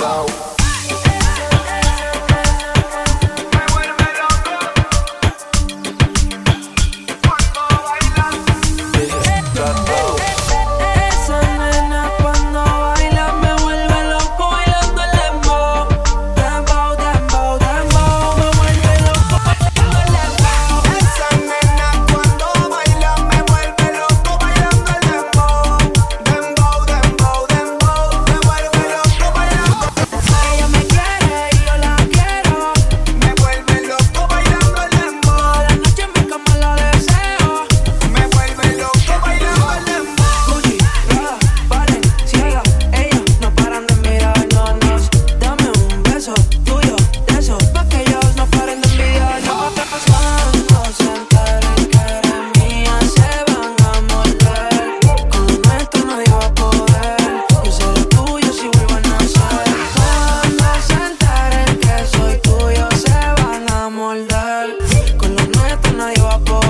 flow. tú nadie va a